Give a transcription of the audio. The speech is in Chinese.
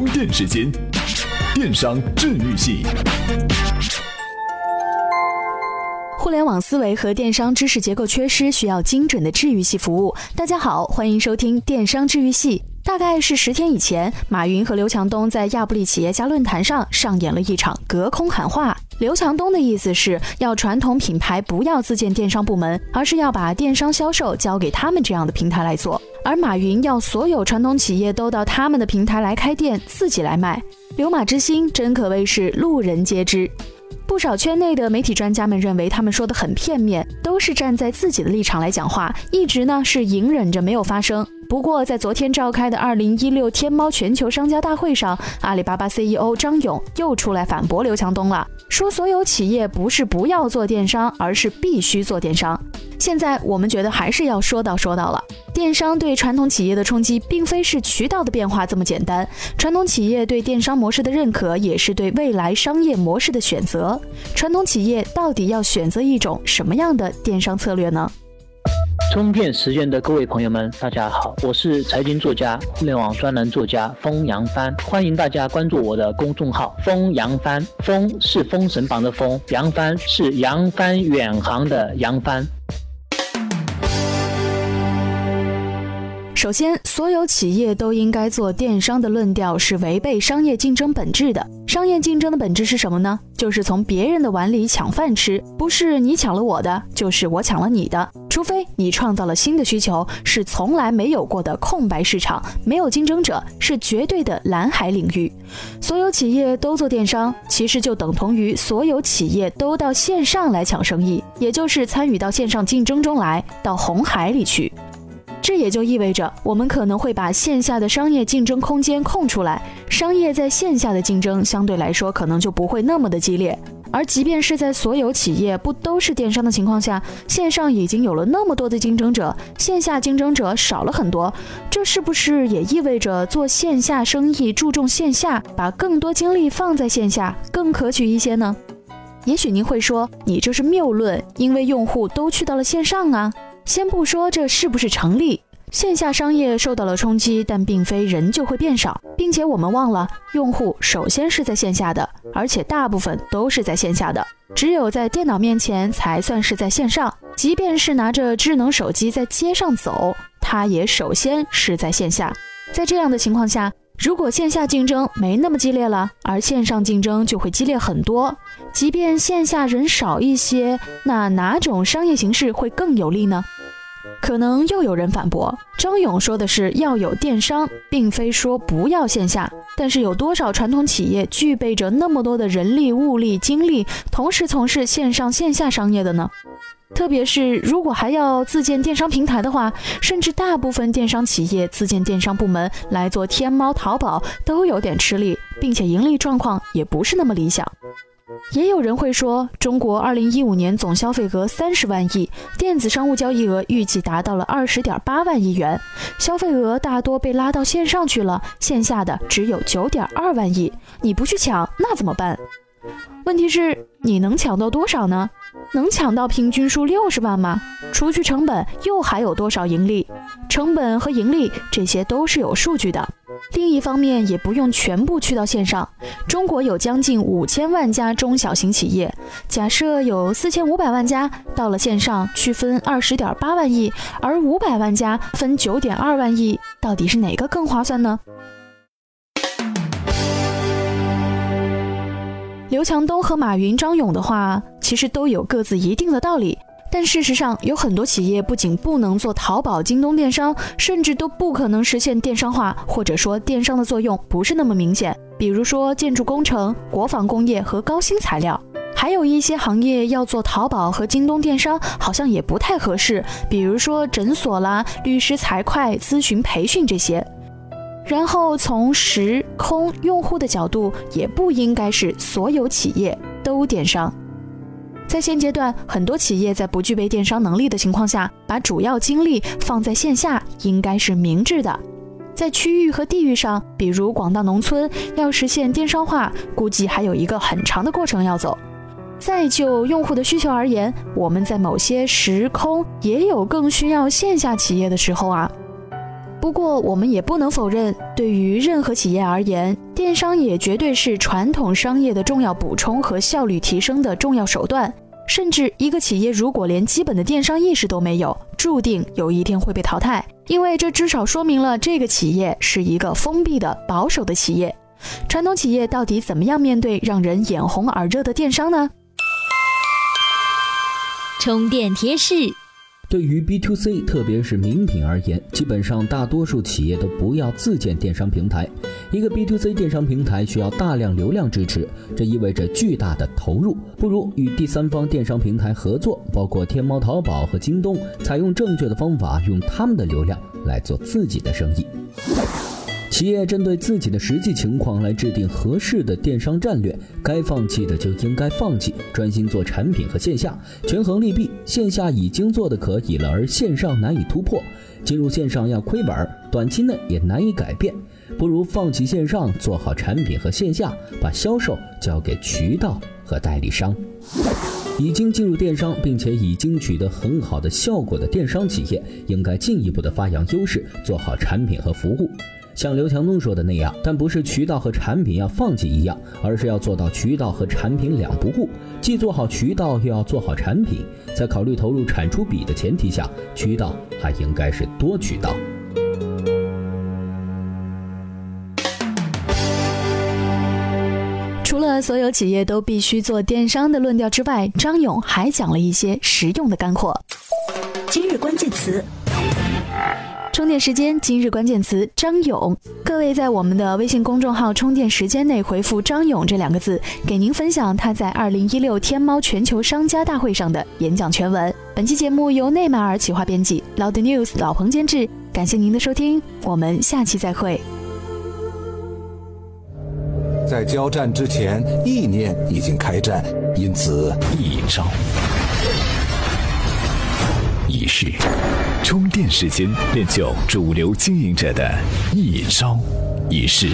充电时间，电商治愈系。互联网思维和电商知识结构缺失，需要精准的治愈系服务。大家好，欢迎收听电商治愈系。大概是十天以前，马云和刘强东在亚布力企业家论坛上上演了一场隔空喊话。刘强东的意思是要传统品牌不要自建电商部门，而是要把电商销售交给他们这样的平台来做。而马云要所有传统企业都到他们的平台来开店，自己来卖。刘马之心真可谓是路人皆知。不少圈内的媒体专家们认为他们说的很片面，都是站在自己的立场来讲话，一直呢是隐忍着没有发声。不过，在昨天召开的二零一六天猫全球商家大会上，阿里巴巴 CEO 张勇又出来反驳刘强东了，说所有企业不是不要做电商，而是必须做电商。现在我们觉得还是要说到说到了，电商对传统企业的冲击，并非是渠道的变化这么简单，传统企业对电商模式的认可，也是对未来商业模式的选择。传统企业到底要选择一种什么样的电商策略呢？充电时间的各位朋友们，大家好，我是财经作家、互联网专栏作家封扬帆，欢迎大家关注我的公众号“封扬帆”。封是封神榜的封，扬帆是扬帆远航的扬帆。首先，所有企业都应该做电商的论调是违背商业竞争本质的。商业竞争的本质是什么呢？就是从别人的碗里抢饭吃，不是你抢了我的，就是我抢了你的。除非你创造了新的需求，是从来没有过的空白市场，没有竞争者，是绝对的蓝海领域。所有企业都做电商，其实就等同于所有企业都到线上来抢生意，也就是参与到线上竞争中来，到红海里去。这也就意味着，我们可能会把线下的商业竞争空间空出来，商业在线下的竞争相对来说可能就不会那么的激烈。而即便是在所有企业不都是电商的情况下，线上已经有了那么多的竞争者，线下竞争者少了很多，这是不是也意味着做线下生意注重线下，把更多精力放在线下更可取一些呢？也许您会说，你这是谬论，因为用户都去到了线上啊。先不说这是不是成立，线下商业受到了冲击，但并非人就会变少，并且我们忘了，用户首先是在线下的，而且大部分都是在线下的，只有在电脑面前才算是在线上。即便是拿着智能手机在街上走，他也首先是在线下。在这样的情况下，如果线下竞争没那么激烈了，而线上竞争就会激烈很多。即便线下人少一些，那哪种商业形式会更有利呢？可能又有人反驳，张勇说的是要有电商，并非说不要线下。但是有多少传统企业具备着那么多的人力、物力、精力，同时从事线上线下商业的呢？特别是如果还要自建电商平台的话，甚至大部分电商企业自建电商部门来做天猫、淘宝都有点吃力，并且盈利状况也不是那么理想。也有人会说，中国二零一五年总消费额三十万亿，电子商务交易额预计达到了二十点八万亿元，消费额大多被拉到线上去了，线下的只有九点二万亿。你不去抢，那怎么办？问题是，你能抢到多少呢？能抢到平均数六十万吗？除去成本，又还有多少盈利？成本和盈利，这些都是有数据的。另一方面，也不用全部去到线上。中国有将近五千万家中小型企业，假设有四千五百万家到了线上，去分二十点八万亿，而五百万家分九点二万亿，到底是哪个更划算呢？刘强东和马云、张勇的话，其实都有各自一定的道理。但事实上，有很多企业不仅不能做淘宝、京东电商，甚至都不可能实现电商化，或者说电商的作用不是那么明显。比如说建筑工程、国防工业和高新材料，还有一些行业要做淘宝和京东电商，好像也不太合适。比如说诊所啦、律师、财会、咨询、培训这些。然后从时空用户的角度，也不应该是所有企业都电商。在现阶段，很多企业在不具备电商能力的情况下，把主要精力放在线下，应该是明智的。在区域和地域上，比如广大农村，要实现电商化，估计还有一个很长的过程要走。再就用户的需求而言，我们在某些时空也有更需要线下企业的时候啊。不过，我们也不能否认，对于任何企业而言，电商也绝对是传统商业的重要补充和效率提升的重要手段。甚至一个企业如果连基本的电商意识都没有，注定有一天会被淘汰，因为这至少说明了这个企业是一个封闭的、保守的企业。传统企业到底怎么样面对让人眼红耳热的电商呢？充电贴士。对于 B to C，特别是名品而言，基本上大多数企业都不要自建电商平台。一个 B to C 电商平台需要大量流量支持，这意味着巨大的投入。不如与第三方电商平台合作，包括天猫、淘宝和京东，采用正确的方法，用他们的流量来做自己的生意。企业针对自己的实际情况来制定合适的电商战略，该放弃的就应该放弃，专心做产品和线下，权衡利弊。线下已经做的可以了，而线上难以突破，进入线上要亏本，短期内也难以改变，不如放弃线上，做好产品和线下，把销售交给渠道和代理商。已经进入电商并且已经取得很好的效果的电商企业，应该进一步的发扬优势，做好产品和服务。像刘强东说的那样，但不是渠道和产品要放弃一样，而是要做到渠道和产品两不误，既做好渠道又要做好产品。在考虑投入产出比的前提下，渠道还应该是多渠道。除了所有企业都必须做电商的论调之外，张勇还讲了一些实用的干货。今日关键词。充电时间，今日关键词张勇。各位在我们的微信公众号“充电时间”内回复“张勇”这两个字，给您分享他在二零一六天猫全球商家大会上的演讲全文。本期节目由内马尔企划编辑，Loud News 老彭监制。感谢您的收听，我们下期再会。在交战之前，意念已经开战，因此一招仪式。充电时间练就主流经营者的一招一式。